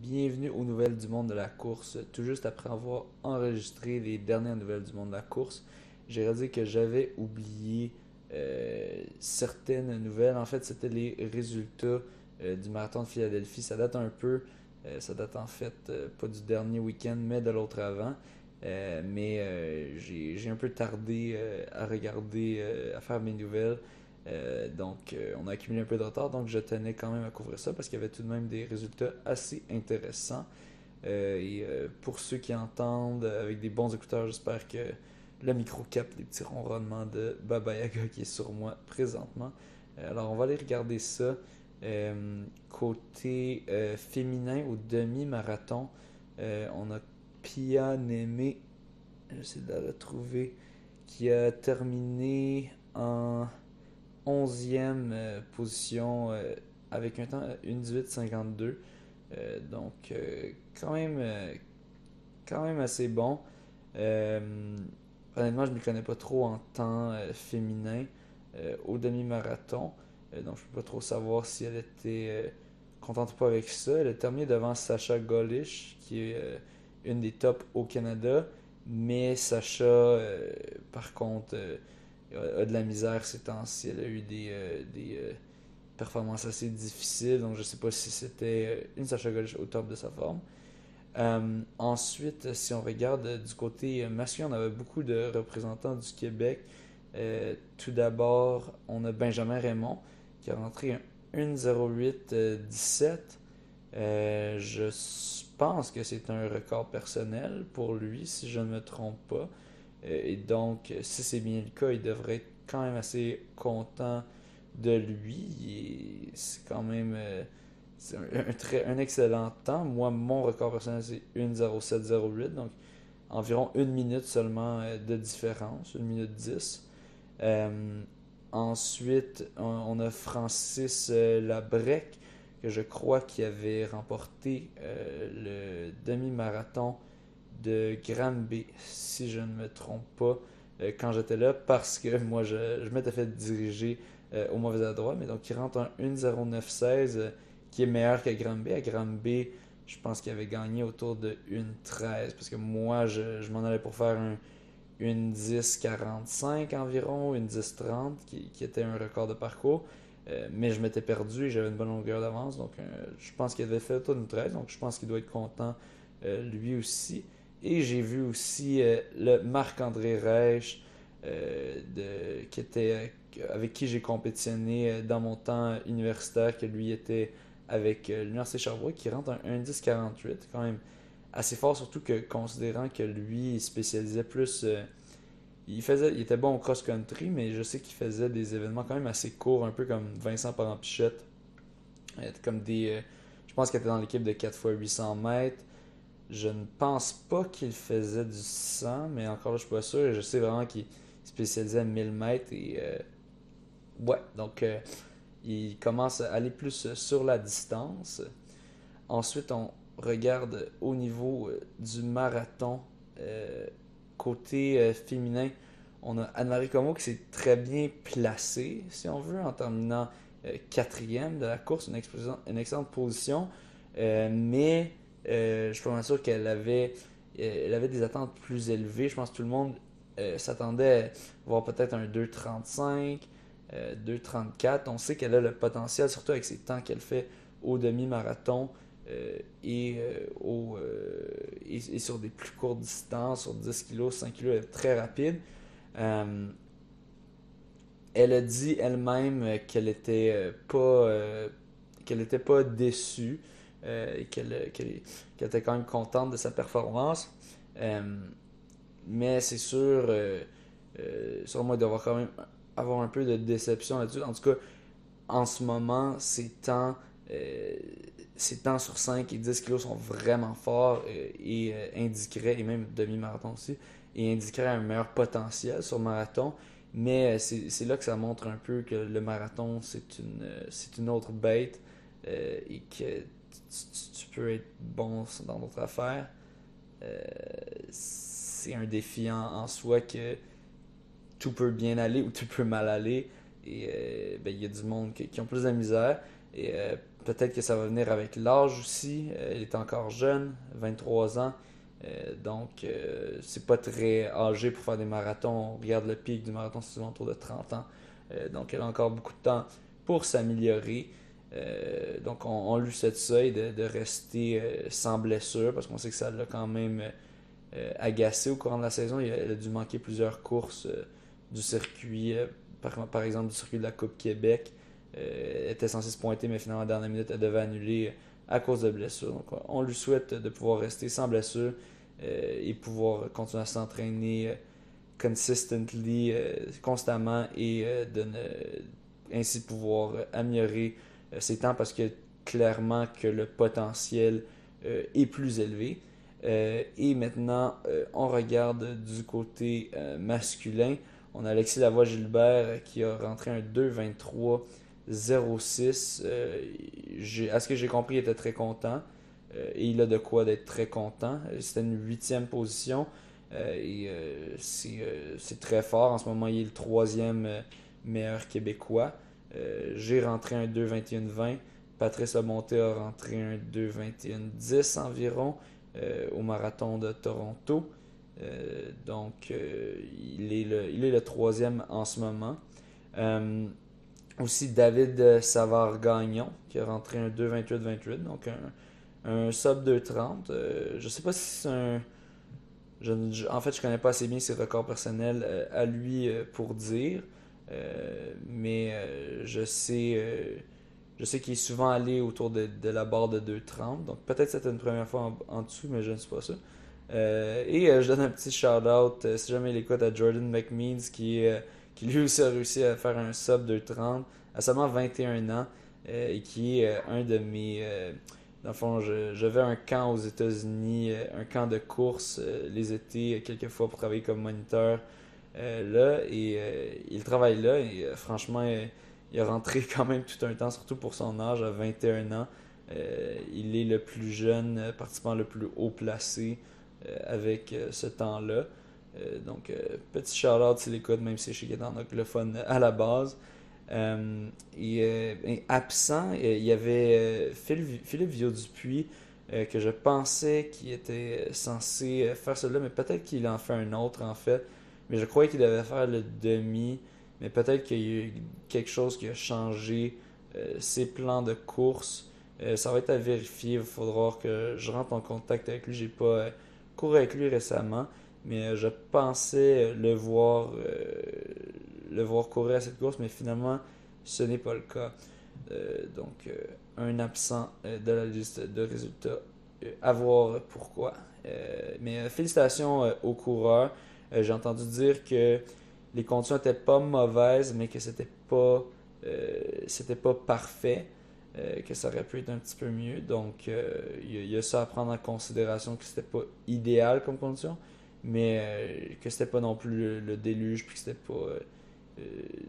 bienvenue aux nouvelles du monde de la course. Tout juste après avoir enregistré les dernières nouvelles du monde de la course, j'ai réalisé que j'avais oublié euh, certaines nouvelles. En fait, c'était les résultats euh, du marathon de Philadelphie. Ça date un peu, euh, ça date en fait pas du dernier week-end, mais de l'autre avant. mais j'ai un peu tardé à regarder, à faire mes nouvelles. Euh, donc, euh, on a accumulé un peu de retard, donc je tenais quand même à couvrir ça parce qu'il y avait tout de même des résultats assez intéressants. Euh, et pour ceux qui entendent avec des bons écouteurs, j'espère que le micro capte les petits ronronnements de Baba Yaga qui est sur moi présentement. alors, on va aller regarder ça. côté féminin au demi-marathon, on a Pia Némé, j'essaie de la retrouver, qui a terminé en 11e euh, position euh, avec un temps 1.18.52. Euh, donc, quand, même, quand même assez bon. honnêtement, je ne me connais pas trop en temps féminin au demi-marathon. donc, je ne peux pas trop savoir si elle était contente ou pas avec ça. Elle a terminé devant Sacha Golish, qui est une des tops au Canada. Mais Sacha, par contre, a, de la misère ces temps-ci. Elle a eu des, euh, euh, performances assez difficiles, donc je sais pas si c'était euh, une Sacha Golish au top de sa forme. ensuite, si on regarde du côté masculin, on avait beaucoup de représentants du Québec. tout d'abord, on a Benjamin Raymond qui a rentré un 1.08.17. je pense que c'est un record personnel pour lui, si je ne me trompe pas. Euh, et donc, si c'est bien le cas, il devrait être quand même assez content de lui. C'est quand même euh, un, très, un excellent temps. Moi, mon record personnel, c'est 1.0708. Donc, environ une minute seulement euh, de différence, une minute 10. ensuite, on, a Francis Labrec, que je crois qui avait remporté le demi-marathon de Granby, si je ne me trompe pas, euh, quand j'étais là, parce que moi, je, m'étais fait diriger euh, au mauvais endroit. Mais donc, il rentre un 1.09.16 euh, qui est meilleur qu'à Granby. À Granby, je pense qu'il avait gagné autour de 1.13 parce que moi, je, m'en allais pour faire un, une 10.45 environ, une 10.30 qui, qui, était un record de parcours. mais je m'étais perdu et j'avais une bonne longueur d'avance. Donc, je pense qu'il avait fait autour d'une 13. Donc, je pense qu'il doit être content lui aussi. Et j'ai vu aussi euh, le Marc-André Reich, euh, qui était, euh, avec qui j'ai compétitionné dans mon temps universitaire, que lui était avec l'Université Sherbrooke, qui rentre un 1-10-48, quand même assez fort, surtout que considérant que lui, il spécialisait plus. il, faisait, il était bon au cross-country, mais je sais qu'il faisait des événements quand même assez courts, un peu comme Vincent Parampichette. Comme des. je pense qu'il était dans l'équipe de 4 x 800 mètres. Je ne pense pas qu'il faisait du 100, mais encore là, je suis pas sûr. Je sais vraiment qu'il spécialisait à 1000 mètres. Et, euh, ouais, donc euh, il commence à aller plus sur la distance. Ensuite, on regarde au niveau euh, du marathon. côté féminin, on a Anne-Marie Como qui s'est très bien placée, si on veut, en terminant quatrième de la course, une, une excellente position. mais euh, je suis pas sûr qu'elle avait, euh, avait des attentes plus élevées. Je pense que tout le monde euh, s'attendait à voir peut-être un 2,35, 2,34. On sait qu'elle a le potentiel, surtout avec ses temps qu'elle fait au demi-marathon et, et, sur des plus courtes distances, sur 10 kg, 5 kg, elle est très rapide. elle a dit elle-même qu'elle était pas qu'elle n'était pas déçue. Euh, et qu'elle était quand même contente de sa performance. Euh, mais c'est sûr, euh, moi, il doit quand même avoir un peu de déception là-dessus. En tout cas, en ce moment, ses temps, temps sur 5 et 10 kilos sont vraiment forts et indiqueraient, et même demi-marathon aussi, et indiqueraient un meilleur potentiel sur marathon. Mais c'est là que ça montre un peu que le marathon, c'est une, une autre bête et que tu, peux être bon dans d'autres affaires. Euh, c'est un défi en, soi que tout peut bien aller ou tout peut mal aller. Et euh, ben, il y a du monde qui, ont plus de misère. Et euh, peut-être que ça va venir avec l'âge aussi. il est encore jeune, 23 ans. donc, c'est pas très âgé pour faire des marathons. On regarde le pic du marathon, c'est autour de 30 ans. donc, elle a encore beaucoup de temps pour s'améliorer. Donc, on, lui souhaite ça et de, rester sans blessure parce qu'on sait que ça l'a quand même agacé au courant de la saison. Il a, dû manquer plusieurs courses du circuit, par, exemple du circuit de la Coupe Québec. Euh, était censé se pointer, mais finalement, à la dernière minute, elle devait annuler à cause de blessure. Donc, on lui souhaite de pouvoir rester sans blessure euh, et pouvoir continuer à s'entraîner euh, consistently, constamment et de ainsi pouvoir améliorer ses temps parce que clairement que le potentiel est plus élevé. et maintenant, on regarde du côté masculin. On a Alexis Lavoie-Gilbert qui a rentré un 2-23 06. Euh, à ce que j'ai compris, il était très content. Euh, et il a de quoi d'être très content. Euh, c'était une huitième position. et c'est très fort. En ce moment, il est le troisième meilleur québécois. J'ai rentré un 2-21-20. Patrice Lamonté a rentré un 2-21-10 environ au marathon de Toronto. donc, il, est le, il est le troisième en ce moment. Aussi David Savard-Gagnon qui a rentré un 2-28-28, donc un, un sub 2-30. Euh, je sais pas si c'est un. en fait, je connais pas assez bien ses records personnels euh, à lui euh, pour dire, mais je sais, je sais qu'il est souvent allé autour de, la barre de 2-30, donc peut-être c'était une première fois en, dessous, mais je ne sais pas ça. et je donne un petit shout-out, si jamais il écoute, à Jordan McMeans qui qui lui aussi a réussi à faire un sub de 30 à seulement 21 ans euh, et qui est euh, un de mes. Euh, dans le fond, je, un camp aux États-Unis, un camp de course les étés, quelquefois pour travailler comme moniteur là. Et il travaille là et franchement, il a rentré quand même tout un temps, surtout pour son âge, à 21 ans. il est le plus jeune participant le plus haut placé avec ce temps-là. Euh, donc, euh, petit shout-out s'il écoute, même si je sais qu'il est anglophone à la base. Euh, et, absent, il y avait Philippe Viau-Dupuis, que je pensais qu'il était censé faire cela, mais peut-être qu'il en fait un autre en fait. Mais je croyais qu'il devait faire le demi, mais peut-être qu'il y a eu quelque chose qui a changé ses plans de course. ça va être à vérifier, il faudra que je rentre en contact avec lui. J'ai pas couru avec lui récemment. Mais euh, je pensais le voir, euh, le voir courir à cette course, mais finalement, ce n'est pas le cas. Euh, donc, un absent de la liste de résultats. à voir pourquoi. mais félicitations aux coureurs. J'ai entendu dire que les conditions n'étaient pas mauvaises, mais que c'était pas, c'était pas parfait. que ça aurait pu être un petit peu mieux. Donc, il y, a ça à prendre en considération que c'était pas idéal comme condition mais euh, que c'était pas non plus le, déluge, puis que c'était pas euh, euh,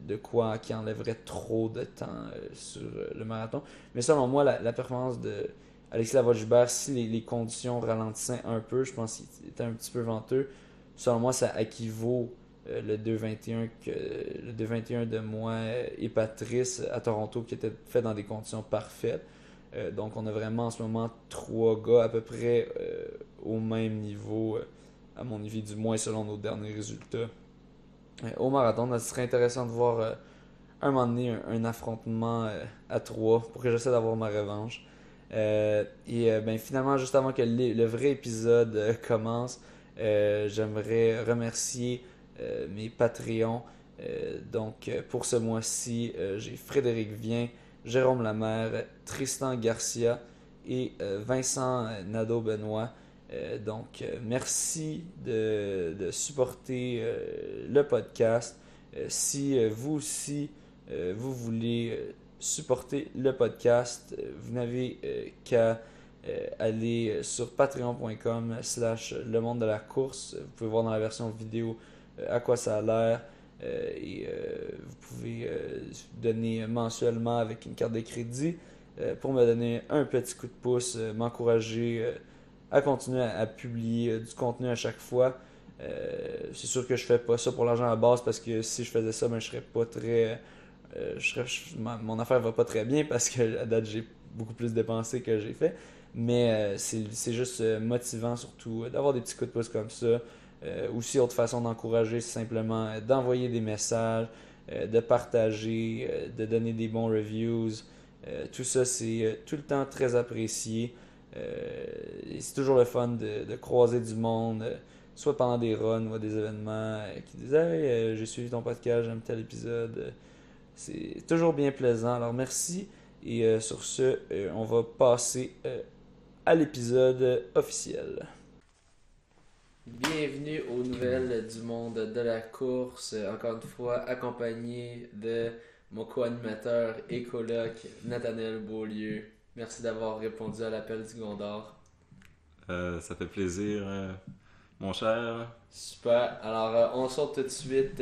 de quoi qui enlèverait trop de temps sur le marathon. Mais selon moi, la, performance de Alexis Lavalgibert, si les, conditions ralentissaient un peu, je pense qu'il était un petit peu venteux. Selon moi, ça équivaut le 2-21 le 2-21 de moi et Patrice à Toronto qui était fait dans des conditions parfaites. donc on a vraiment en ce moment trois gars à peu près au même niveau à mon avis, du moins selon nos derniers résultats. Euh, au marathon, ce serait intéressant de voir euh, un moment donné un, affrontement euh, à trois pour que j'essaie d'avoir ma revanche. et ben, finalement, juste avant que le, vrai épisode commence, j'aimerais remercier mes Patreons. donc, pour ce mois-ci, j'ai Frédéric Vien, Jérôme Lamère, Tristan Garcia et Vincent Nadeau-Benoît. Euh, donc, euh, merci de, supporter euh, le podcast. si vous aussi, vous voulez supporter le podcast, vous n'avez qu'à aller sur patreon.com slash le monde de la course. Vous pouvez voir dans la version vidéo à quoi ça a l'air. et vous pouvez donner mensuellement avec une carte de crédit pour me donner un petit coup de pouce, m'encourager à continuer à, publier euh, du contenu à chaque fois. Euh, c'est sûr que je fais pas ça pour l'argent à base parce que si je faisais ça, ben, je serais pas très. Euh, mon affaire va pas très bien parce que à date j'ai beaucoup plus dépensé que j'ai fait. Mais euh, c'est juste euh, motivant surtout euh, d'avoir des petits coups de pouce comme ça. Aussi, autre façon d'encourager, c'est simplement d'envoyer des messages, de partager, de donner des bons reviews. Tout ça, c'est tout le temps très apprécié. C'est toujours le fun de, croiser du monde, soit pendant des runs ou des événements, qui disent Hey, j'ai suivi ton podcast, j'aime tel épisode. C'est toujours bien plaisant. Alors merci. Et sur ce, on va passer à l'épisode officiel. Bienvenue aux nouvelles du monde de la course. Encore une fois, accompagné de mon co-animateur et coloc Nathaniel Beaulieu. Merci d'avoir répondu à l'appel du Gondor. Euh, ça fait plaisir, euh, mon cher. Super. Alors, euh, on sort tout de suite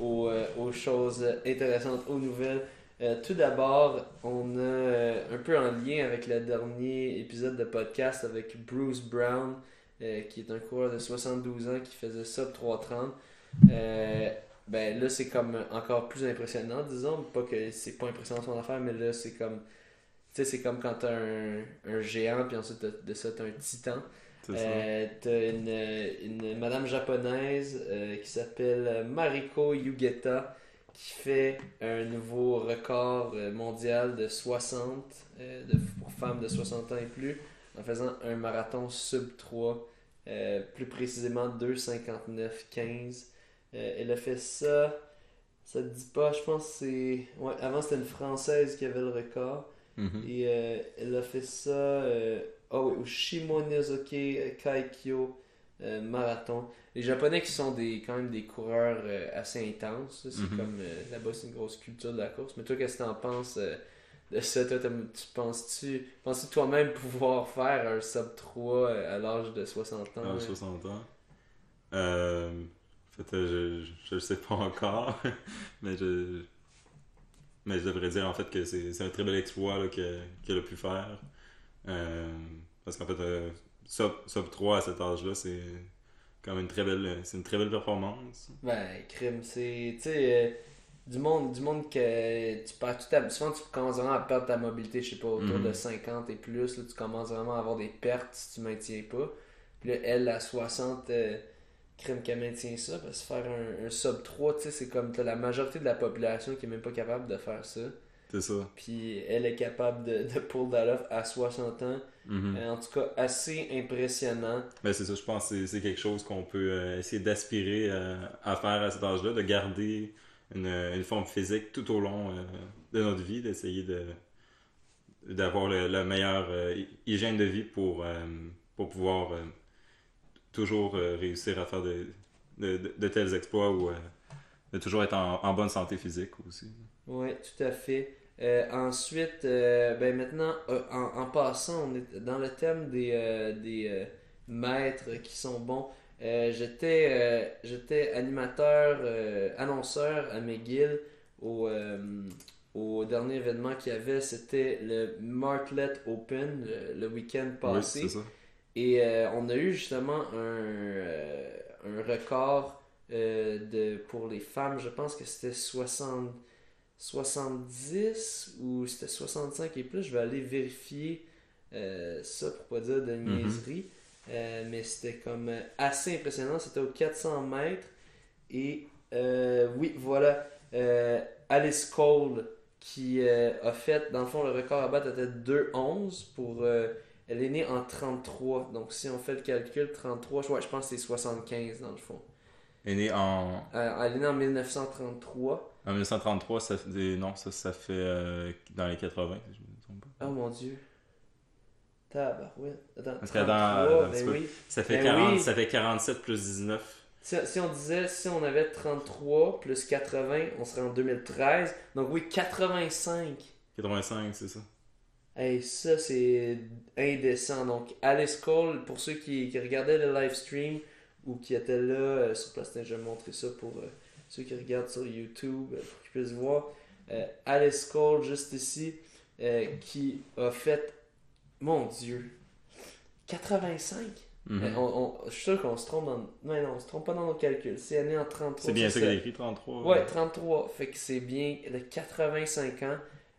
aux, aux choses intéressantes, aux nouvelles. Euh, tout d'abord, on a euh, un peu en lien avec le dernier épisode de podcast avec Bruce Brown, euh, qui est un coureur de 72 ans qui faisait sub 330. Euh, ben là, c'est comme encore plus impressionnant, disons. Pas que c'est pas impressionnant son affaire, mais là, c'est comme. Tu sais, c'est comme quand t'as un, un géant, puis ensuite de ça, t'as un titan. T'as une, une madame japonaise qui s'appelle Mariko Yugeta qui fait un nouveau record euh, mondial de 60 euh, de, pour femmes de 60 ans et plus en faisant un marathon sub 3, euh, plus précisément 2,59,15. Euh, elle a fait ça, ça te dit pas, je pense c'est. Ouais, avant c'était une française qui avait le record. Mhm. Et elle a fait ça ah oui, au Shimonosuke Kaikyo euh, Marathon. Les Japonais qui sont des, quand même des coureurs euh, assez intenses. C'est Mhm. comme euh, là-bas, c'est une grosse culture de la course. Mais toi, qu'est-ce que t'en penses de ça? Toi, tu penses-tu penses toi-même pouvoir faire un sub 3 euh, à l'âge de 60 ans? Ah, là? 60 ans. Euh, en fait, je, le sais pas encore, mais je, mais je devrais dire en fait que c'est un très bel exploit qu'elle a pu faire. Parce qu'en fait, sub, sub 3 à cet âge-là, c'est quand même une très belle, c'est une très belle performance. Ben, crime, c'est. Tu sais, euh, du monde, du monde que tu perds tout ta. Souvent, tu commences vraiment à perdre ta mobilité, je sais pas, autour Mhm. de 50 et plus. Là, tu commences vraiment à avoir des pertes si tu maintiens pas. Puis là, elle, à 60, euh, crime qu'elle maintient ça. Parce que faire un, un sub 3, tu sais, c'est comme t'as la majorité de la population qui est même pas capable de faire ça. C'est ça. Puis elle est capable de, de pull that off à 60 ans. Mhm. Euh, en tout cas, assez impressionnant. Ben, c'est ça, je pense que c'est- c'est quelque chose qu'on peut euh, essayer d'aspirer euh, à faire à cet âge-là, de garder une, une forme physique tout au long de notre vie, d'essayer de d'avoir le- la meilleure hy- hygiène de vie pour, pour pouvoir toujours réussir à faire de, de, de- tels exploits ou de toujours être en, en bonne santé physique aussi. Oui, tout à fait. Euh, ensuite, euh, ben maintenant, euh, en, en passant, on est dans le thème des, des maîtres qui sont bons. J'étais, j'étais animateur, annonceur à McGill au, au dernier événement qu'il y avait. C'était le Martlet Open le, le week-end passé. Oui, c'est ça. Et on a eu justement un, un record de, pour les femmes, je pense que c'était 60, 70 ou c'était 65 et plus. Je vais aller vérifier euh, ça pour pas dire de Mhm. niaiserie. Euh, mais c'était comme euh, assez impressionnant. C'était aux 400 mètres. Et euh, oui, voilà. Alice Cole qui a fait, dans le fond, le record à battre était 2-11 pour. elle est née en 33. Donc si on fait le calcul, 33, je- ouais, je pense que c'est 75 dans le fond. Elle est née en, elle est née en 1933. En 1933, ça fait, non, ça, ça fait euh, dans les 80, si je me trompe pas. Oh mon dieu. Tabarouette. Attends, Parce que dans- 33, dans ben oui. Ça fait, Ben 40, oui. ça fait 47 plus 19. Si, si on disait, si on avait 33 plus 80, on serait en 2013. Donc oui, 85. 85, c'est ça. Hey, ça c'est indécent. Donc Alice Cole, pour ceux qui, qui regardaient le live stream ou qui étaient là euh, sur place, je vais montrer ça pour euh, ceux qui regardent sur YouTube, euh, pour qu'ils puissent voir. Euh, Alice Cole, juste ici, euh, qui a fait, mon Dieu, 85. Mhm. On- on- je suis sûr qu'on se trompe dans. Non, non, on se trompe pas dans nos calculs. C'est année en 33. C'est bien ça qu'il a écrit, 33. Ouais, 33. Fait que c'est bien le 85 ans.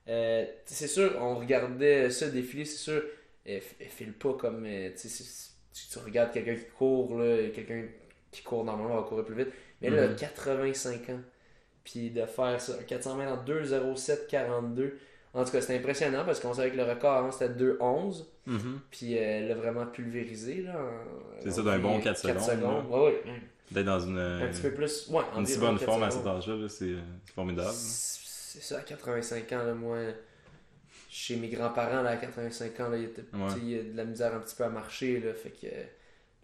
Euh, c'est sûr, on regardait ça défiler, c'est sûr, elle, elle file pas comme. tu regardes quelqu'un qui court, là, quelqu'un qui court normalement va courir plus vite. Mais là, Mhm. 85 ans. Puis de faire ça, un 400 mètres en 2,07,42. En tout cas, c'était impressionnant parce qu'on savait que le record avant c'était 2,11. Mhm. Puis euh, elle l'a vraiment pulvérisé. là. C'est ça, d'un bon pris 4 secondes, Ouais, ouais. D'être dans une, Un petit peu plus. Ouais, une si bonne 4 forme à secondes. cet âge-là, c'est euh, c'est formidable. C'est ça, à 85 ans, là, moi, chez mes grands-parents, à 85 ans, là, il, était, il y a de la misère un petit peu à marcher, là, fait que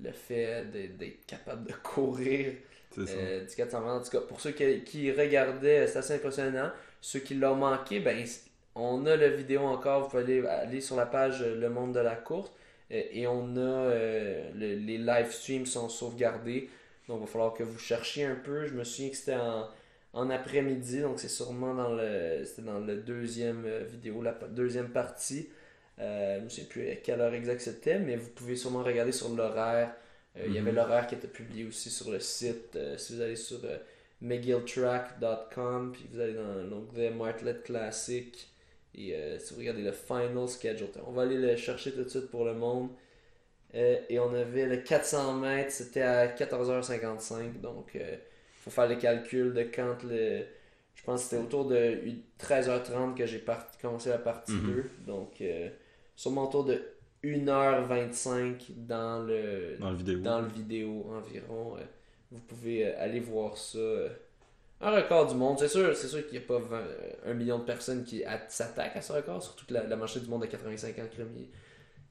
le fait d'être capable de courir Euh, du 400 mètres, en tout cas, pour ceux qui, regardaient, c'est assez impressionnant. Ceux qui l'ont manqué, ben, on a la vidéo encore, vous pouvez aller, sur la page euh, Le Monde de la course, euh, et on a, euh, le- les live streams sont sauvegardés, donc il va falloir que vous cherchiez un peu. Je me souviens que c'était en, après-midi, donc c'est sûrement dans le, dans deuxième euh, vidéo, la deuxième partie. Euh, je ne sais plus à quelle heure exacte c'était, mais vous pouvez sûrement regarder sur l'horaire. Euh, Il y avait Mhm. l'horaire qui était publié aussi sur le site. Euh, si vous allez sur euh, McGillTrack.com, puis vous allez dans l'onglet Martlet Classic, et euh, si vous regardez le Final Schedule, on va aller le chercher tout de suite pour le monde. Euh, et on avait le 400 mètres, c'était à 14h55, donc il faut faire le calcul de quand le. Je pense que c'était autour de 13h30 que j'ai part- commencé la partie Mhm. 2, donc euh, sûrement autour de 1h25 dans le, Dans le vidéo. dans le vidéo environ. euh, vous pouvez euh, aller voir ça. euh, un record du monde. C'est sûr, c'est sûr qu'il n'y a pas 20, un million de personnes qui s'attaquent à ce record, surtout que la, la du monde de 85 ans,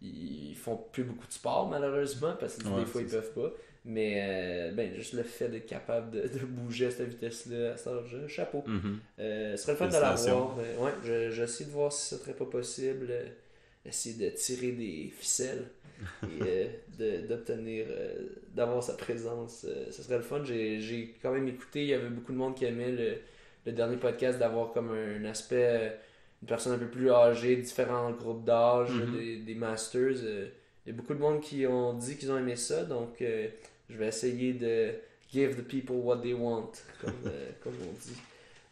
ils, ils font plus beaucoup de sport malheureusement parce que Ouais, des fois ils c'est peuvent pas. Mais euh, ben, juste le fait d'être capable de, de bouger à cette vitesse-là, à cet âge-là, chapeau. Mhm. Euh, ce serait le fun de la voir. mais ouais, je- j'essaie de voir si ce serait pas possible. Essayer de tirer des ficelles et euh, d'obtenir, euh, d'avoir sa présence. euh, ce serait le fun. J'ai quand même écouté, il y avait beaucoup de monde qui aimait le, le dernier podcast d'avoir comme un, aspect, une personne un peu plus âgée, différents groupes d'âge, Mhm. des, des masters. il y a beaucoup de monde qui ont dit qu'ils ont aimé ça, donc euh, je vais essayer de give the people what they want, comme, euh, comme on dit.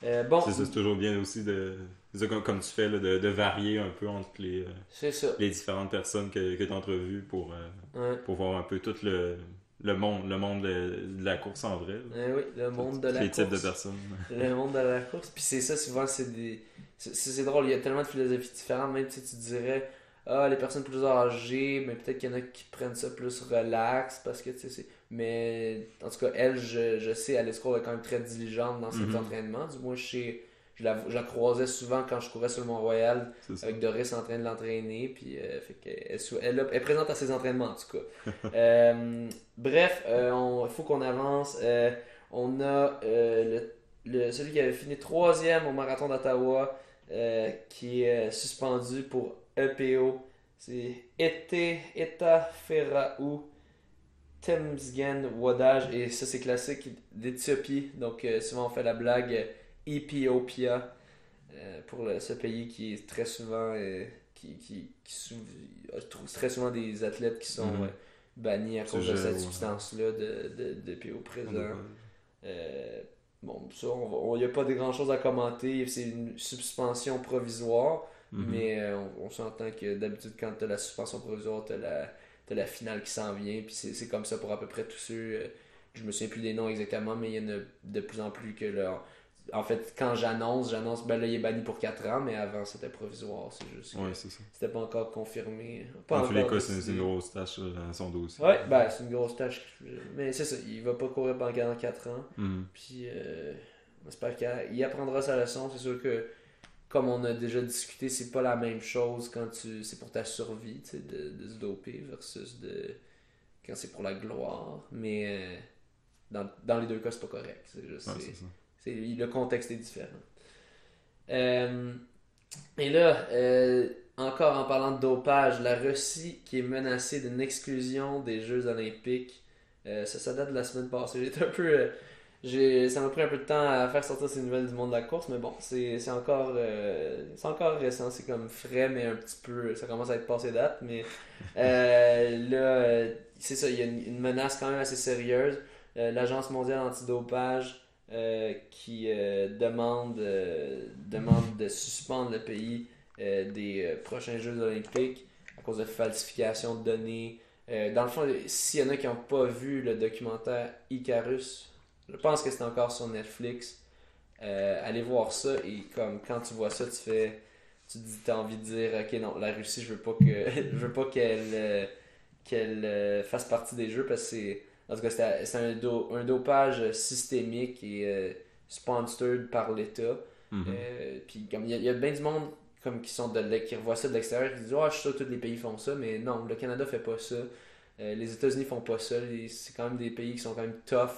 Euh, bon, c'est toujours bien aussi de. Ça, comme, comme tu fais, là, de, de varier un peu entre les, euh, les différentes personnes que, que tu as entrevues pour, euh, Ouais. pour voir un peu tout le, le monde, le monde de, de la course en vrai. Eh oui, le monde de la les course. types de personnes. Le monde de la course. Puis c'est ça, souvent, c'est des. C'est drôle, il y a tellement de philosophies différentes. Même si tu dirais, ah, les personnes plus âgées, mais peut-être qu'il y en a qui prennent ça plus relax parce que, tu sais, c'est. Mais en tout cas, elle, je, je sais, Cole est quand même très diligente dans ses Mhm. entraînements. Du moins, je sais. Je la, je la croisais souvent quand je courais sur le Mont-Royal avec Doris en train de l'entraîner. Puis, euh, fait elle, elle, elle est présente à ses entraînements, en tout cas. Euh, bref, il faut qu'on avance. Euh, on a euh, le, le- celui qui avait fini troisième au marathon d'Ottawa, euh, qui est euh, suspendu pour EPO. C'est Ete Eta Ferraou Temsgen Wadaj. Et ça, c'est classique d'Éthiopie. Donc, euh, souvent, on fait la blague euh, Ethiopia euh, pour le- ce pays qui est très souvent. euh, qui, qui, sou- très souvent des athlètes qui sont bannis à cause de cette substance-là de, de, de PO présent. Euh, bon, ça, il n'y a pas de grand chose à commenter. C'est une suspension provisoire, Mhm. mais euh, on, on s'entend que d'habitude, quand tu as la suspension provisoire, tu as la, la finale qui s'en vient. Puis c'est comme ça pour à peu près tous ceux. euh, je me souviens plus des noms exactement, mais il y en a de plus en plus que là. En fait, quand j'annonce, j'annonce, ben là, il est banni pour 4 ans, mais avant, c'était provisoire. C'est juste que Ouais, c'est ça. c'était pas encore confirmé. Pas Dans tous les encore cas, c'est une grosse tâche là, dans son dossier. Ouais, ben c'est une grosse tâche. Mais c'est ça, il va pas courir pendant 4 ans. Mhm. Puis, euh, on espère qu'il apprendra sa leçon. C'est sûr que, comme on a déjà discuté, c'est pas la même chose quand tu c'est pour ta survie, tu sais, de, de se doper versus de quand c'est pour la gloire. Mais euh, dans, dans les deux cas, c'est pas correct. C'est juste, Ouais, le contexte est différent. Euh, et là, euh, encore en parlant de dopage, la Russie qui est menacée d'une exclusion des Jeux Olympiques. Euh, ça, ça date de la semaine passée. J'étais un peu. euh, j'ai, ça m'a pris un peu de temps à faire sortir ces nouvelles du monde de la course, mais bon, c'est, c'est encore, euh, c'est encore récent. C'est comme frais, mais un petit peu. Ça commence à être passé date. Mais euh, là, euh, c'est ça, il y a une, une menace quand même assez sérieuse. Euh, L'Agence mondiale antidopage euh, qui euh, demande, euh, demande de suspendre le pays des prochains Jeux olympiques à cause de falsification de données. Dans le fond, s'il y en a qui n'ont pas vu le documentaire Icarus, je pense que c'est encore sur Netflix. Allez voir ça et comme quand tu vois ça, tu fais, tu dis, t'as envie de dire, ok non, la Russie, je veux pas que, je veux pas qu'elle, qu'elle fasse partie des Jeux parce que c'est, en tout cas, c'est un, do- un dopage systémique et euh, sponsored par l'État. Mhm. Euh, puis comme il y, a- il y a bien du monde comme qui sont de qui revoient ça de l'extérieur qui disent ah je suis sûr que tous les pays font ça mais non le Canada fait pas ça Euh, les États-Unis font pas ça c'est quand même des pays qui sont quand même tough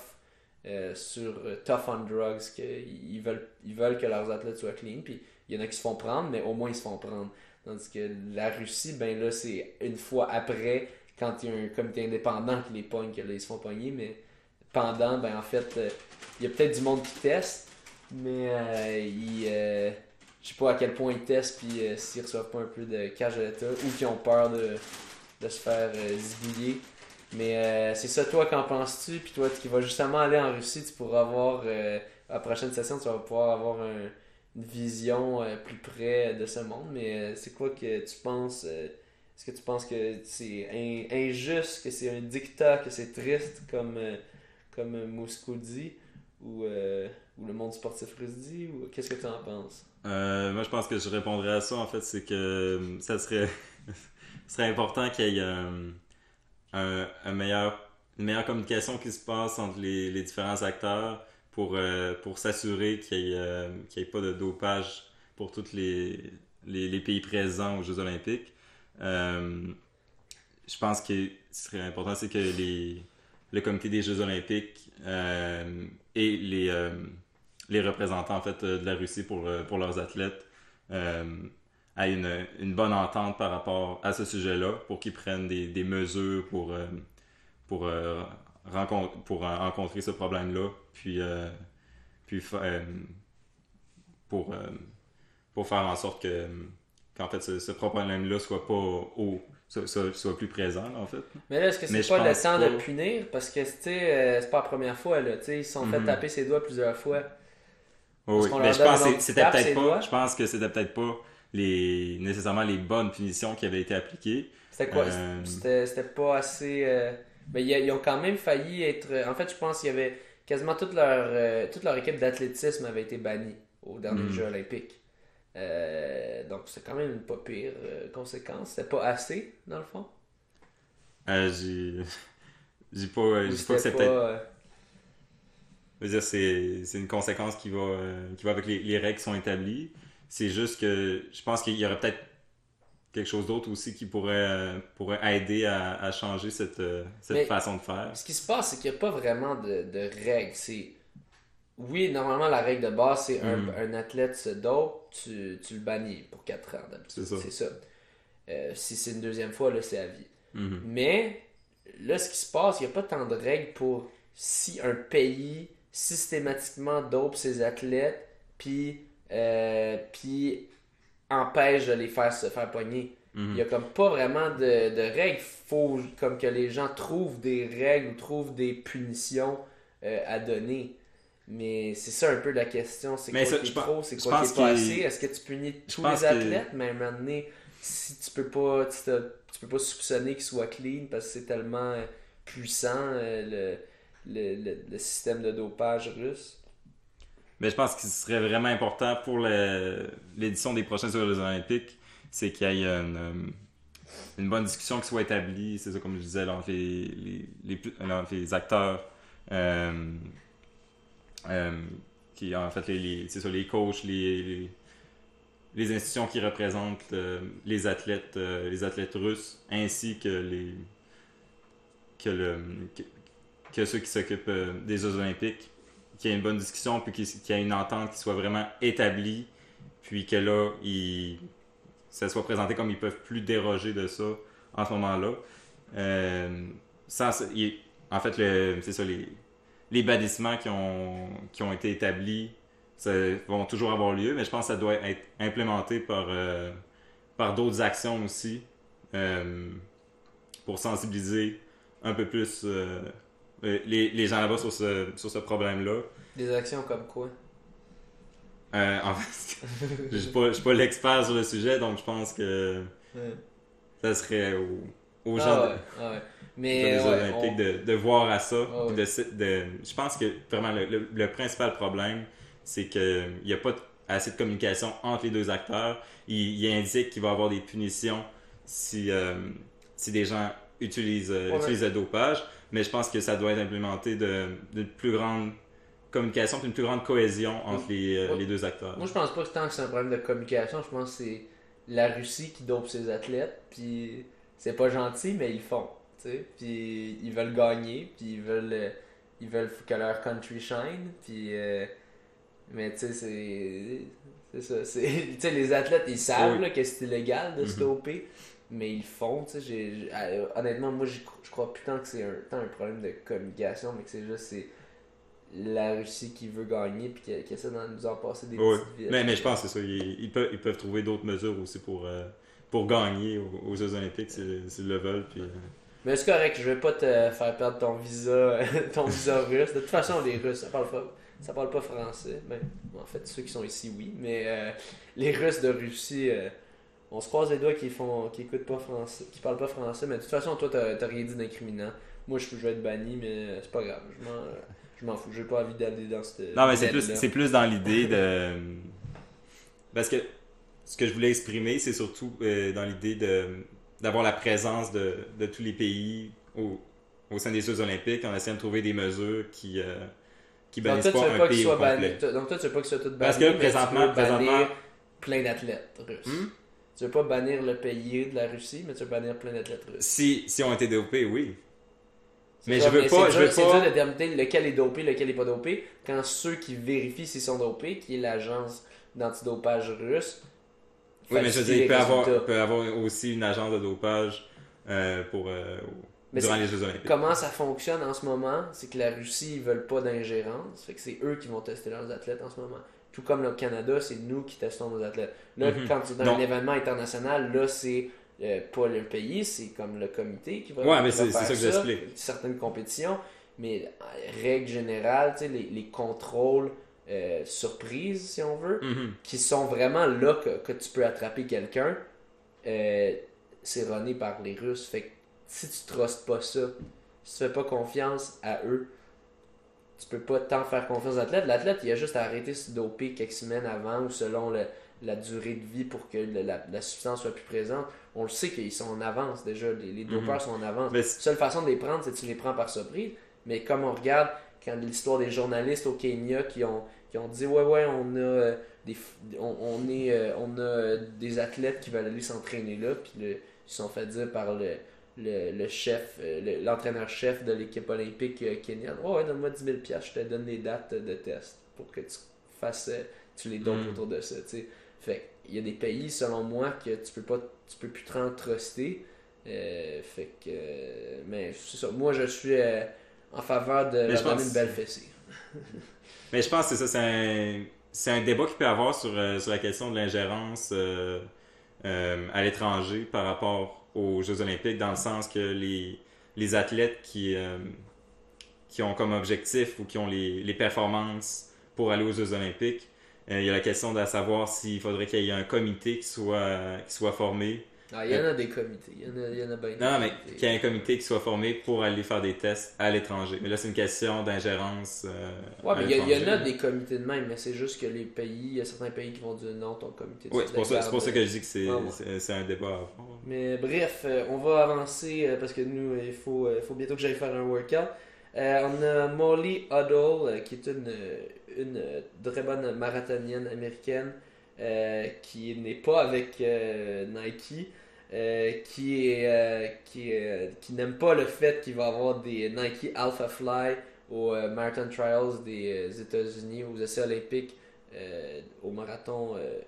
euh, sur tough on drugs que ils veulent ils veulent que leurs athlètes soient clean puis il y en a qui se font prendre mais au moins ils se font prendre tandis que la Russie ben là c'est une fois après quand il y a un comité indépendant qui les pogne que là ils se font pogner mais pendant ben en fait euh, il y a peut-être du monde qui teste mais euh, ils, euh, je sais pas à quel point ils testent puis euh, s'ils reçoivent pas un peu de cash de l'État ou qu'ils ont peur de, de se faire euh, zigouiller. Mais c'est ça, toi, qu'en penses-tu? Puis toi, qui vas justement aller en Russie, tu pourras avoir, à la prochaine session, tu vas pouvoir avoir un- une vision plus près de ce monde. Mais c'est quoi que tu penses? Est-ce que tu penses que c'est in- injuste, que c'est un dictat, que c'est triste comme, euh, comme Moscou dit? Ou, euh, ou le monde sportif russe dit? Ou qu'est-ce que tu en penses? Euh, moi, je pense que je répondrais à ça, en fait, c'est que ça serait, serait important qu'il y ait un, un meilleur, une meilleure communication qui se passe entre les, les différents acteurs pour, pour s'assurer qu'il n'y ait, ait pas de dopage pour tous les, les, les pays présents aux Jeux Olympiques. Euh, je pense que ce serait important, c'est que les, le comité des Jeux Olympiques euh, et les, euh, les représentants en fait de la Russie pour, pour leurs athlètes aient une, une bonne entente par rapport à ce sujet-là pour qu'ils prennent des, des mesures pour, pour, rencon- pour rencontrer ce problème-là puis, puis pour, pour faire en sorte que qu'en fait ce, ce problème-là soit pas au soit, soit- soit plus présent en fait. Mais là, est-ce que c'est pas le temps pas. de punir? Parce que, euh, c'est pas la première fois, là. Tu sais, ils se sont fait Mhm. taper ses doigts plusieurs fois. Oui, Mais leur je pense que c'était peut-être pas. Je pense que c'était peut-être pas les nécessairement les bonnes punitions qui avaient été appliquées. C'était quoi? Euh, C'était pas assez... euh, Mais ils, ont quand même failli être... En fait, je pense qu'il y avait... Quasiment toute leur, euh, toute leur équipe d'athlétisme avait été bannie aux derniers Mhm. Jeux olympiques. Euh, donc, c'est quand même une pas pire euh, conséquence. C'était pas assez, dans le fond? Euh, j'ai j'ai pas pas que c'est peut-être euh, je veux dire c'est c'est une conséquence qui va euh, qui va avec les, les règles qui sont établies. C'est juste que je pense qu'il y aurait peut-être quelque chose d'autre aussi qui pourrait euh, pourrait aider à, à changer cette euh, cette façon de faire. Ce qui se passe, c'est qu'il n'y a pas vraiment de, de règles. C'est... Oui, normalement, la règle de base, c'est un, Mhm. un athlète se dope, tu, tu le bannis pour 4 ans d'habitude. C'est ça. C'est ça. Euh, si c'est une deuxième fois, là, c'est à vie. Mhm. Mais là, ce qui se passe, il n'y a pas tant de règles pour si un pays systématiquement dope ses athlètes, puis, euh, puis empêche de les faire se faire pogner. Mhm. Il y a comme pas vraiment de, de règles. Faut comme que les gens trouvent des règles ou trouvent des punitions euh, à donner. Mais c'est ça un peu la question. C'est quoi ça, qui est trop, c'est quoi qui est pas assez? Est-ce que tu punis tous les que- athlètes, mais à un moment donné, si tu peux pas, tu, peux pas soupçonner qu'ils soient clean parce que c'est tellement euh, puissant euh, le, le, le- le système de dopage russe. Mais je pense qu'il serait vraiment important pour l'édition des prochains Jeux Olympiques, c'est qu'il y ait une, euh, une bonne discussion qui soit établie, c'est ça comme je disais, là, entre les, les, les les acteurs, euh, euh, qui en fait les, c'est ça, les coachs, les, les, institutions qui représentent euh, les athlètes, euh, les athlètes russes, ainsi que les que ceux qui s'occupent des Jeux Olympiques qu'il y ait une bonne discussion, puis qu'il y ait une entente qui soit vraiment établie, puis que là, il, ça soit présenté comme ils peuvent plus déroger de ça en ce moment-là. En fait, c'est ça, les, les bâtissements qui ont, qui ont été établis ça, vont toujours avoir lieu, mais je pense que ça doit être implémenté par, euh, par d'autres actions aussi euh, pour sensibiliser un peu plus euh, les, les gens là-bas sur ce, sur ce problème-là. Des actions comme quoi? En fait, je suis pas, je suis pas l'expert sur le sujet, donc je pense que ça serait aux gens Ah de- ouais, ah ouais. Mais olympiques on- de, de voir à ça. Ah de de- je pense que vraiment le, le- le principal problème, c'est qu'il n'y a pas de- assez de communication entre les deux acteurs. Il, il indique qu'il va y avoir des punitions si, euh, si des gens utilisent, euh, Ouais, utilisent le dopage, mais je pense que ça doit être implémenté de, d'une plus grande communication, une plus grande cohésion entre les, euh, les deux acteurs. Moi, je pense pas que tant que c'est un problème de communication, je pense que c'est la Russie qui dope ses athlètes, puis c'est pas gentil, mais ils font, tu sais, puis ils veulent gagner, puis ils veulent, euh, ils veulent que leur country shine, puis euh, mais tu sais, c'est c'est ça, c'est tu sais les athlètes ils savent Oui. là, que c'est illégal de se Mhm. mais ils font, tu sais, euh, honnêtement moi je crois plus tant que c'est un tant un problème de communication, mais que c'est juste c'est la Russie qui veut gagner puis qui, qui essaie de nous en passer des Oui. petites. Mais, mais je pense que c'est ça. Ils, ils peuvent, ils peuvent trouver d'autres mesures aussi pour, euh, pour gagner aux, aux Jeux Olympiques s'ils le veulent. Puis, euh, Mais c'est correct, je vais pas te faire perdre ton visa, ton visa russe. De toute façon, les Russes, ça parle pas, ça parle pas français. Ben, en fait, ceux qui sont ici, oui. Mais euh, les Russes de Russie, euh, on se croise les doigts qu'ils font, qu'ils écoutent pas français, qui parlent pas français. Mais de toute façon, toi, t'as rien dit d'incriminant. Moi, je, je vais être banni, mais c'est pas grave. Je m'en, je m'en fous. J'ai pas envie d'aller dans cette. Non, mais c'est plus, plus dans l'idée de. Parce que ce que je voulais exprimer, c'est surtout euh, dans l'idée de d'avoir la présence de, de tous les pays au, au sein des Jeux Olympiques en essayant de trouver des mesures qui, euh, qui Donc, bannissent pas veux un pays au complet. Donc, toi, tu veux pas qu'ils soient tous bannis. Parce que mais tu présentement- veux bannir présentement- plein d'athlètes russes. Hmm? Tu veux pas bannir le pays de la Russie, mais tu veux bannir plein d'athlètes russes. Si, si on été dopés, oui. C'est Mais ça, je veux pas- c'est je veux C'est pas- dur de déterminer lequel est dopé, lequel est pas dopé, quand ceux qui vérifient s'ils sont dopés, qui est l'agence d'antidopage russe. Oui, mais je veux dire, il peut avoir, peut avoir aussi une agence de dopage euh, pour, euh, Mais durant c'est- les Jeux Olympiques. Comment ça fonctionne en ce moment, c'est que la Russie, ils veulent pas d'ingérence, fait que c'est eux qui vont tester leurs athlètes en ce moment. Tout comme le Canada, c'est nous qui testons nos athlètes. Là, Mhm. quand es dans Donc- un événement international, là, c'est euh, pas le pays, c'est comme le comité qui va, Ouais, mais c'est- c'est ça que j'explique. Certaines compétitions, mais euh, règle générale, les, les contrôles euh, surprises, si on veut, Mhm. qui sont vraiment là que, que tu peux attraper quelqu'un, euh, c'est runné par les Russes. Fait que si tu trustes pas ça, si tu fais pas confiance à eux, tu peux pas tant faire confiance à l'athlète. L'athlète, il a juste à arrêter de se doper quelques semaines avant ou selon le- la durée de vie pour que le- la, la substance soit plus présente. On le sait qu'ils sont en avance déjà, les, les dopeurs sont en avance. Mais La seule façon de les prendre, c'est que tu les prends par surprise. Mais comme on regarde quand l'histoire des journalistes au Kenya qui ont, qui ont dit ouais ouais on a euh, des on, on est euh, on a euh, des athlètes qui veulent aller s'entraîner là. Puis le- ils se sont fait dire par le le, le chef le- l'entraîneur chef de l'équipe olympique kenyane ouais ouais donne-moi 10 000 piastres, je te donne des dates de test pour que tu fasses tu les donnes Mm. autour de ça tu sais fait il y a des pays selon moi que tu peux pas tu peux plus te euh, fait que mais c'est ça. Moi je suis euh, en faveur de Mais leur je donner pense- une belle fessée Mais je pense que c'est ça, c'est un, un débat qu'il peut avoir sur, euh, sur la question de l'ingérence euh, euh, à l'étranger par rapport aux Jeux Olympiques, dans le sens que les, les athlètes qui, qui ont comme objectif ou qui ont les, les performances pour aller aux Jeux Olympiques, il y a la question de savoir s'il faudrait qu'il y ait un comité qui soit, qui soit formé. Ah, il y en a des comités il y en a, il y en a bien Non, mais qu'il y ait un comité qui soit formé pour aller faire des tests à l'étranger. Mais là, c'est une question d'ingérence. euh, Ouais, mais il y, en a des comités de même, mais c'est juste que les pays, il y a certains pays qui vont dire non, ton comité de Oui, c'est pour, ça, c'est pour ça que je dis que c'est, ouais. c'est un débat à avoir. Mais bref, euh, on va avancer euh, parce que nous, il faut, euh, il faut bientôt que j'aille faire un workout. Euh, on a Molly Huddle, euh, qui est une, euh, une euh, très bonne marathonienne américaine euh, qui n'est pas avec euh, Nike, euh, qui, est, euh, qui, euh, qui n'aime pas le fait qu'il va avoir des Nike Alpha Fly aux euh, Marathon Trials des euh, États-Unis, aux essais olympiques, euh, au marathon euh,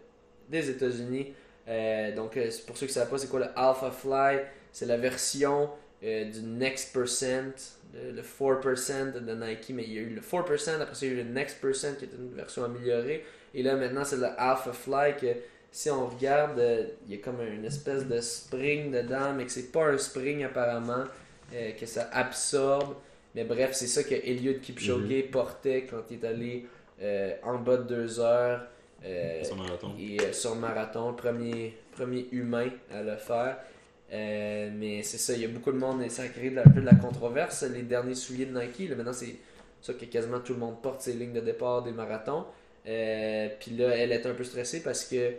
des États-Unis. Euh, donc, euh, pour ceux qui ne savent pas, c'est quoi le Alpha Fly? C'est la version euh, du Next Percent, le, le 4% de Nike, mais il y a eu le 4%, après ça, il y a eu le Next Percent qui est une version améliorée. Et là, maintenant, c'est le Alpha Fly que si on regarde, euh, il y a comme une espèce de spring dedans, mais que c'est pas un spring apparemment, euh, que ça absorbe. Mais bref, c'est ça que Eliud Kipchoge Mhm. portait quand il est allé euh, en bas de 2 heures. Sur marathon. et sur marathon, premier, premier humain à le faire. Mais c'est ça, il y a beaucoup de monde et ça a créé de la- un peu de la controverse. Les derniers souliers de Nike, là, maintenant c'est ça que quasiment tout le monde porte ses lignes de départ des marathons. Euh, Puis là, elle est un peu stressée parce que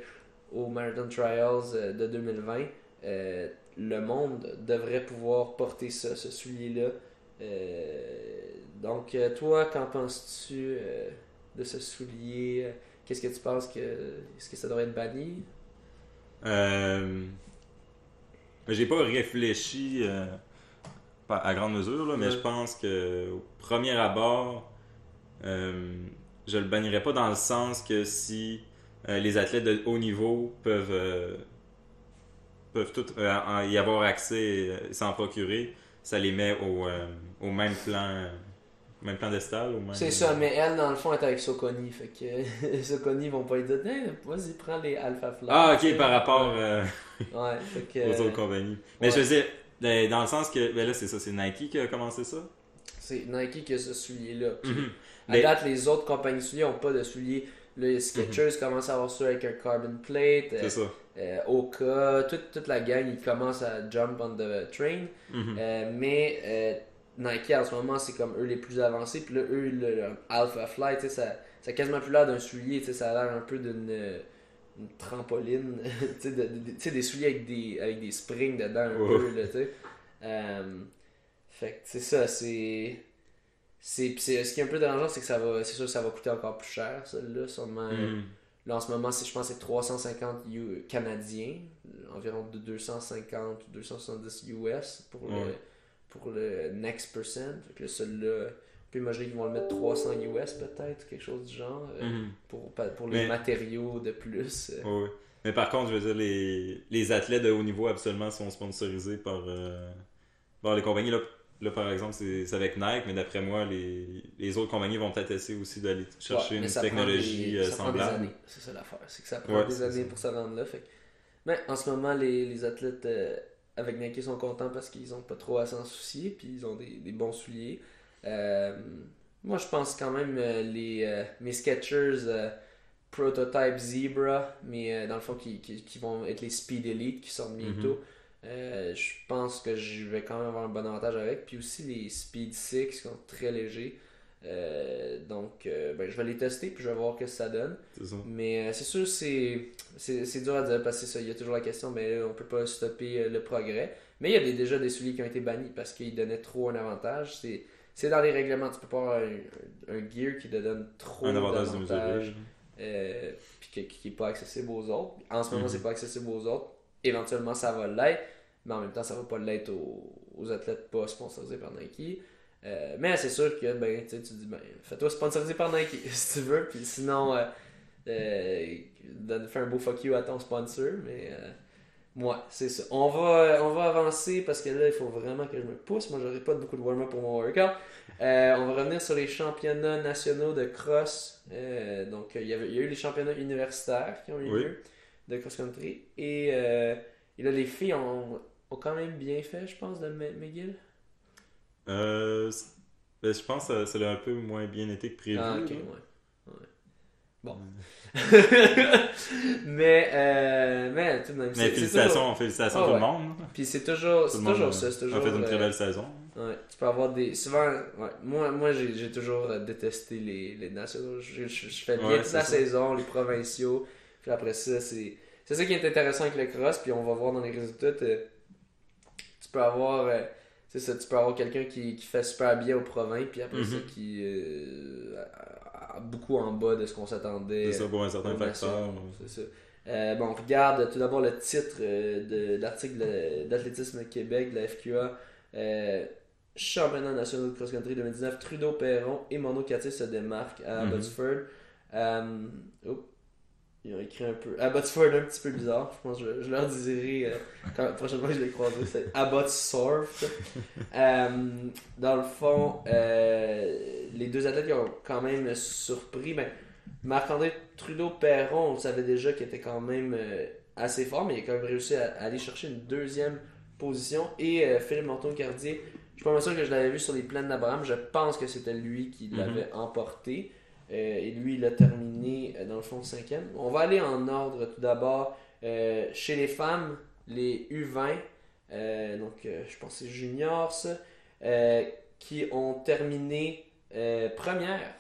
au Marathon Trials euh, de 2020, euh, le monde devrait pouvoir porter ça, ce soulier-là. Euh, donc, toi, qu'en penses-tu de ce soulier? Qu'est-ce que tu penses que. Est-ce que ça devrait être banni? J'ai pas réfléchi à grande mesure, là, mais Ouais. je pense que au premier abord, je le bannirais pas dans le sens que si euh, les athlètes de haut niveau peuvent euh, peuvent tout euh, y avoir accès et s'en procurer, ça les met au, au même plan même plan d'estal au même C'est ça, mais elle, dans le fond, est avec Soconi. Fait que Soconi vont pas lui dire Hey, vas-y, prends les Alpha Flight. Ah ok par rapport Ouais, fait que. aux autres compagnies. Mais ouais. je faisais euh, dans le sens que ben là c'est ça, c'est Nike qui a commencé ça? C'est Nike qui a ce soulier-là. Mhm. À Mais- date, les autres compagnies de souliers n'ont pas de souliers. Les Skechers commencent à avoir ça avec un carbon plate. euh, C'est ça. euh, Oka, toute, toute la gang, ils commencent à jump on the train. Mhm. Euh, mais euh, Nike en ce moment, c'est comme eux les plus avancés. Puis là, eux, le, le Alpha sais, ça, ça a quasiment plus l'air d'un soulier. Ça a l'air un peu d'une euh, une trampoline. tu sais, de- de- des souliers avec des, avec des springs dedans un peu. Là, tu sais. Euh, fait que c'est ça, c'est. C'est ce qui est un peu dérangeant, c'est que ça va, c'est sûr que ça va coûter encore plus cher, celle-là, sûrement. Mhm. Là, en ce moment, c'est, je pense que c'est 350 U- canadiens, environ de 250 ou 270 US pour le, pour le next percent. Fait que là, celui-là, on peut imaginer qu'ils vont le mettre 300 US peut-être, quelque chose du genre, euh, Mhm. pour, pour les Mais- matériaux de plus. euh. Mais par contre, je veux dire, les, les athlètes de haut niveau absolument sont sponsorisés par, euh, par les compagnies. Là, là par exemple, c'est avec Nike, mais d'après moi, les, les autres compagnies vont peut-être essayer aussi d'aller chercher Ouais, une technologie des- euh, ça prend des semblable. années. C'est ça l'affaire. C'est que ça prend Ouais, des années ça. pour se rendre là. Fait Mais en ce moment, les, les athlètes euh, avec Nike sont contents parce qu'ils ont pas trop à s'en soucier. Puis ils ont des, des bons souliers. Euh, moi, je pense quand même euh, les, mes Skechers Prototype Zebra, mais dans le fond, qui, qui, qui vont être les Speed Elite qui sortent bientôt. Euh, je pense que je vais quand même avoir un bon avantage avec. Puis aussi les Speed 6 qui sont très légers. Euh, donc, euh, ben, je vais les tester puis je vais voir ce que ça donne. Ça. Mais c'est sûr, c'est, dur à dire parce que c'est ça, il y a toujours la question, mais là, on peut pas stopper le progrès. Mais il y a des- déjà des souliers qui ont été bannis parce qu'ils donnaient trop un avantage. C'est, dans les règlements, tu peux pas avoir un, un gear qui te donne trop Un avantage euh, puis qui n'est pas accessible aux autres. En ce moment, Mhm. c'est pas accessible aux autres. Éventuellement, ça va l'être, mais en même temps, ça va pas l'être aux, aux athlètes pas sponsorisés par Nike. Euh, mais c'est sûr que ben, tu dis, ben, fais-toi sponsoriser par Nike si tu veux, puis sinon, euh, euh, donne- fais un beau fuck you à ton sponsor. Mais moi, c'est ça. On va, on va avancer parce que là, il faut vraiment que je me pousse. Moi, j'aurai pas beaucoup de warm-up pour mon workout. On va revenir sur les championnats nationaux de cross. Donc, il y, avait, il y a eu les championnats universitaires qui ont eu Oui. lieu de cross-country. Et, et là, les filles ont, ont quand même bien fait, je pense, de McGill. Euh, ben, je pense que ça, ça a un peu moins bien été que prévu. Ah, ok, ouais. ouais. Bon. mais, euh, mais tout de même, Mais félicitations, toujours- félicitations Ah, à tout ouais. le monde. Puis c'est toujours, c'est toujours euh, ça. C'est toujours, fait une très euh, belle saison. Ouais, tu peux avoir des. Souvent, ouais, moi, moi j'ai toujours euh, détesté les, les nationaux. Je, je- je fais bien Ouais, toute la ça. saison, les provinciaux. Puis après ça, c'est. C'est ça qui est intéressant avec le cross. Puis on va voir dans les résultats. Peux avoir. euh, c'est ça, tu peux avoir quelqu'un qui, qui fait super bien au province. Puis après ça, Mhm. qui. euh, a- a beaucoup en bas de ce qu'on s'attendait. C'est ça pour un certain facteur. C'est ça. Euh, bon, on regarde tout d'abord le titre euh, de, de l'article de- d'athlétisme Québec de la FQA. Euh, championnat national de cross-country 2019, Trudeau Perron et Mono Catis se démarquent à. Abbotsford. Oups, ils ont écrit un peu. Abbotsford, un petit peu bizarre. Je pense que je, je leur dirai euh, quand, la prochaine fois que je les croiserai. C'est Abbotsford. Euh, dans le fond, euh, les deux athlètes qui ont quand même surpris. Ben, Marc-André Trudeau-Perron, on savait déjà qu'il était quand même euh, assez fort, mais il a quand même réussi à, à aller chercher une deuxième position. Et euh, Philippe Morton-Cardier, Je suis pas sûr que je l'avais vu sur les plaines d'Abraham. Je pense que c'était lui qui Mhm. l'avait emporté. Euh, et lui, il a terminé euh, dans le fond cinquième. On va aller en ordre tout d'abord. Euh, chez les femmes, les U20, euh, donc je pense que c'est junior ça, qui ont terminé première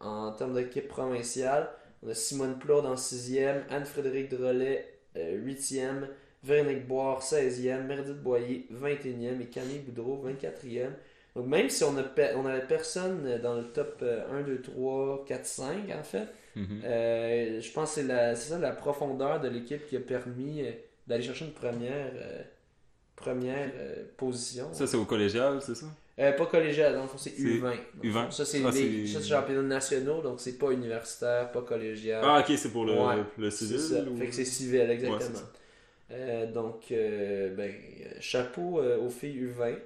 en termes d'équipe provinciale. On a Simone Plourde en sixième, Anne-Frédéric Drolet euh, huitième, Véronique Boire 16e, Meredith Boyer 21e et Camille Boudreau 24e. Donc même si on n'avait on avait personne dans le top euh, 1, 2, 3, 4, 5 en fait, Mhm. euh, je pense que c'est la- c'est ça la profondeur de l'équipe qui a permis euh, d'aller chercher une première, euh, première euh, position. Ça, c'est au collégial, c'est ça? Pas collégial, dans le fond c'est C'est U20. U20. Ça c'est Ah, les championnats nationaux, donc c'est pas universitaire, pas collégial. Ah, ok, c'est pour le, Ouais, le C'est civil? ça. ou- Fait que c'est civil, exactement. Ouais, donc, ben, chapeau aux filles U20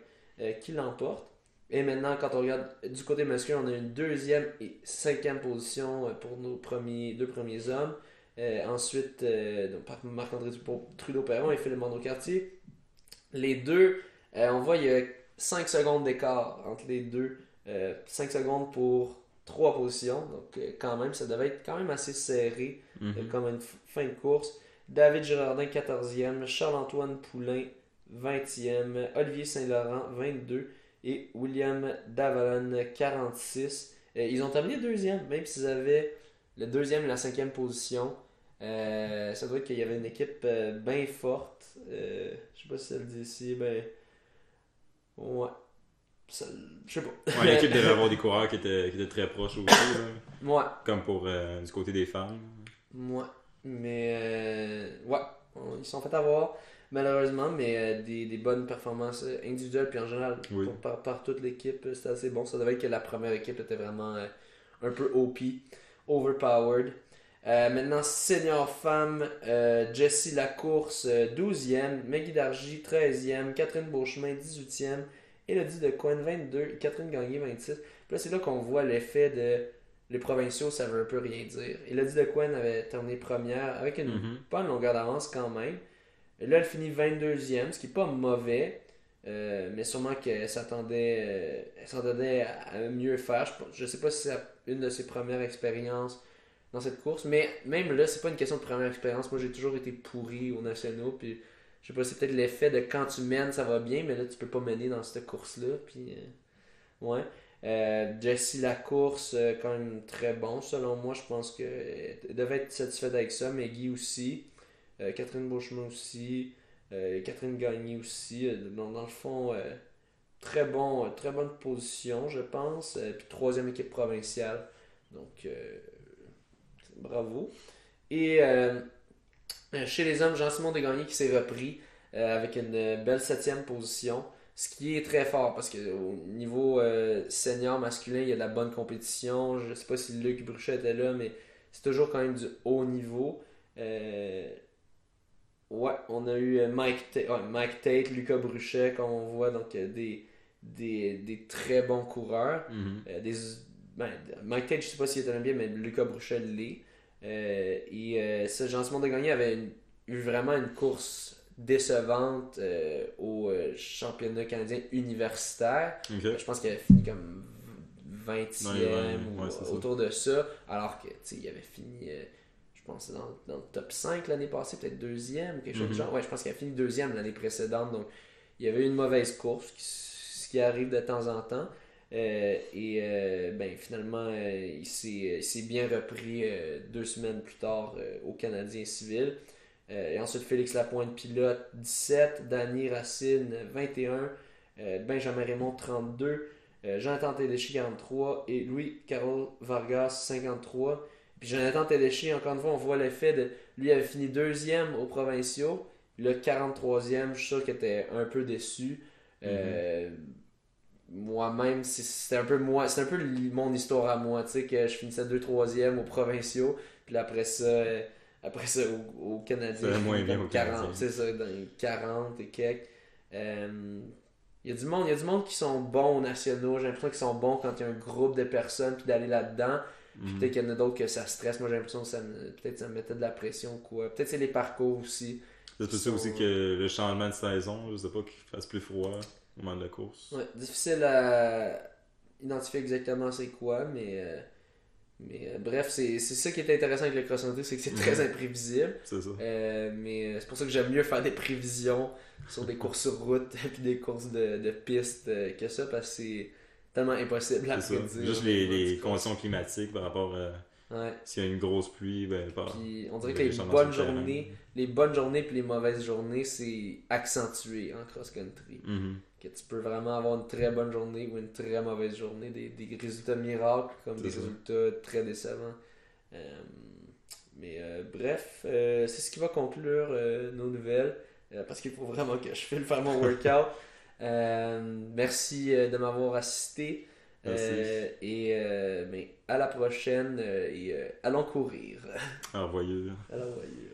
euh, qui l'emportent. Et maintenant, quand on regarde du côté masculin, on a une deuxième et cinquième position euh, pour nos premiers, deux premiers hommes. Euh, ensuite, euh, donc, par Marc-André Trudeau-Perron et Philippe Monod-Cartier. Les deux, euh, on voit il y a 5 secondes d'écart entre les deux. 5 secondes pour trois positions. Donc, quand même, ça devait être quand même assez serré Mhm. comme une fin de course. David Girardin, 14e. Charles-Antoine Poulain, 20e. Olivier Saint-Laurent, 22. Et William Davalon, 46. Euh, ils ont terminé deuxième, même s'ils avaient le deuxième et la cinquième position. Euh, ça doit être qu'il y avait une équipe bien forte. Euh, je sais pas si ça le dit ici. Ben. Ouais. Ça- je sais pas. Ouais, l'équipe devait avoir des coureurs qui étaient, qui étaient très proches aussi, là, Ouais. comme pour euh, du côté des femmes. Ouais, mais euh, ouais, ils sont fait avoir malheureusement, mais euh, des, des bonnes performances euh, individuelles puis en général Oui. pour- par, par toute l'équipe, euh, c'était assez bon. Ça devait être que la première équipe était vraiment un peu OP, overpowered. Euh, maintenant, senior femme, euh, Jessie Lacourse, euh, 12e, Maggie Dargy, 13e, Catherine Beauchemin, 18e, Elodie de Coin, 22, et Catherine Gagné, 26. Puis là, c'est là qu'on voit l'effet de les provinciaux, ça veut un peu rien dire. Elodie de Coin avait terminé première avec une Mhm. pas une longueur d'avance quand même. Et là, elle finit 22e, ce qui n'est pas mauvais, euh, mais sûrement qu'elle s'attendait, euh, à, mieux faire. Je ne sais pas si c'est une de ses premières expériences dans cette course, mais même là, c'est pas une question de première expérience. Moi, j'ai toujours été pourri aux nationaux, puis je sais pas, c'est peut-être l'effet de quand tu mènes, ça va bien, mais là, tu peux pas mener dans cette course-là, puis euh, ouais. Euh, Jessie Lacourse, euh, quand même très bon, selon moi. Je pense qu'elle devait être satisfaite avec ça. mais Guy aussi. Euh, Catherine Beauchemin aussi. euh, Catherine Gagné aussi. Euh, donc, dans le fond, très, bon, très bonne position, je pense. Puis troisième équipe provinciale. Donc, bravo. Et chez les hommes, Jean-Simon Desgagnés qui s'est repris avec une belle septième position. Ce qui est très fort parce que au niveau senior masculin, il y a de la bonne compétition. Je sais pas si Luc Bruchet était là, mais c'est toujours quand même du haut niveau. Ouais, on a eu euh, Mike, Ta- ouais, Mike Tate, Lucas Bruchet, comme on voit, donc euh, des, des, des très bons coureurs. Mhm. Euh, des, ben, Mike Tate, je sais pas s'il était bien, mais Lucas Bruchet l'est. Euh, et euh, ça, Jean-Simon avait une- eu vraiment une course décevante au championnat canadien universitaire. Je pense qu'il avait fini comme 20e Dans les vingt, ou autour de ça. Alors que, tu sais, il avait fini, pense, dans, dans le top 5 l'année passée, peut-être deuxième quelque chose Mhm. du genre. Ouais, je pense qu'il a fini deuxième l'année précédente. Donc, il y avait une mauvaise course, ce qui arrive de temps en temps. Euh, et euh, ben, finalement, euh, il s'est il s'est bien repris euh, deux semaines plus tard euh, au Canadien civil. Euh, et ensuite, Félix Lapointe, pilote 17, Danny Racine 21, euh, Benjamin Raymond 32, euh, Jonathan Tedeschi 43 et Louis Carol Vargas 53. Puis Jonathan Tedeschi, encore une fois, on voit l'effet de. Lui avait fini deuxième aux provinciaux, le 43e, je suis sûr qu'il était un peu déçu. Euh, Moi-même, c'est- c'était un peu moi, c'est un peu mon histoire à moi, tu sais, que je finissais 2 3e aux provinciaux, puis après ça, euh, après ça au, au Canadien, Ça allait moins je finis bien comme au Canadien. C'est ça, dans les 40 et quelques. Euh, il y a du monde, il y a du monde qui sont bons aux nationaux. J'ai l'impression qu'ils sont bons quand il y a un groupe de personnes puis d'aller là-dedans. Mhm. peut-être qu'il y en a d'autres que ça stresse. Moi, j'ai l'impression que ça me, peut-être ça me mettait de la pression ou quoi. Peut-être c'est les parcours aussi C'est peut-être ça aussi que le changement de saison, je sais pas, qu'il fasse plus froid au moment de la course. Ouais, difficile à identifier exactement c'est quoi, mais, euh, mais euh, bref, c'est ça qui est intéressant avec le cross-country, c'est que c'est très imprévisible. C'est ça. Euh, mais c'est pour ça que j'aime mieux faire des prévisions sur des courses sur route puis des courses de, de piste euh, que ça parce que c'est tellement impossible à prédire. Juste les, les conditions climatiques par rapport à Ouais. s'il y a une grosse pluie, ben, pas. Puis on dirait que Les bonnes journées, les bonnes journées puis les mauvaises journées, c'est accentué en cross-country. Mhm. Que tu peux vraiment avoir une très bonne journée ou une très mauvaise journée, des, des résultats miracles comme des ça. résultats très décevants. Euh, mais euh, bref, euh, c'est ce qui va conclure euh, nos nouvelles euh, parce qu'il faut vraiment que je file faire mon workout. Euh, merci euh, de m'avoir assisté. Merci. Euh, et euh, ben, à la prochaine et allons courir. La voyure.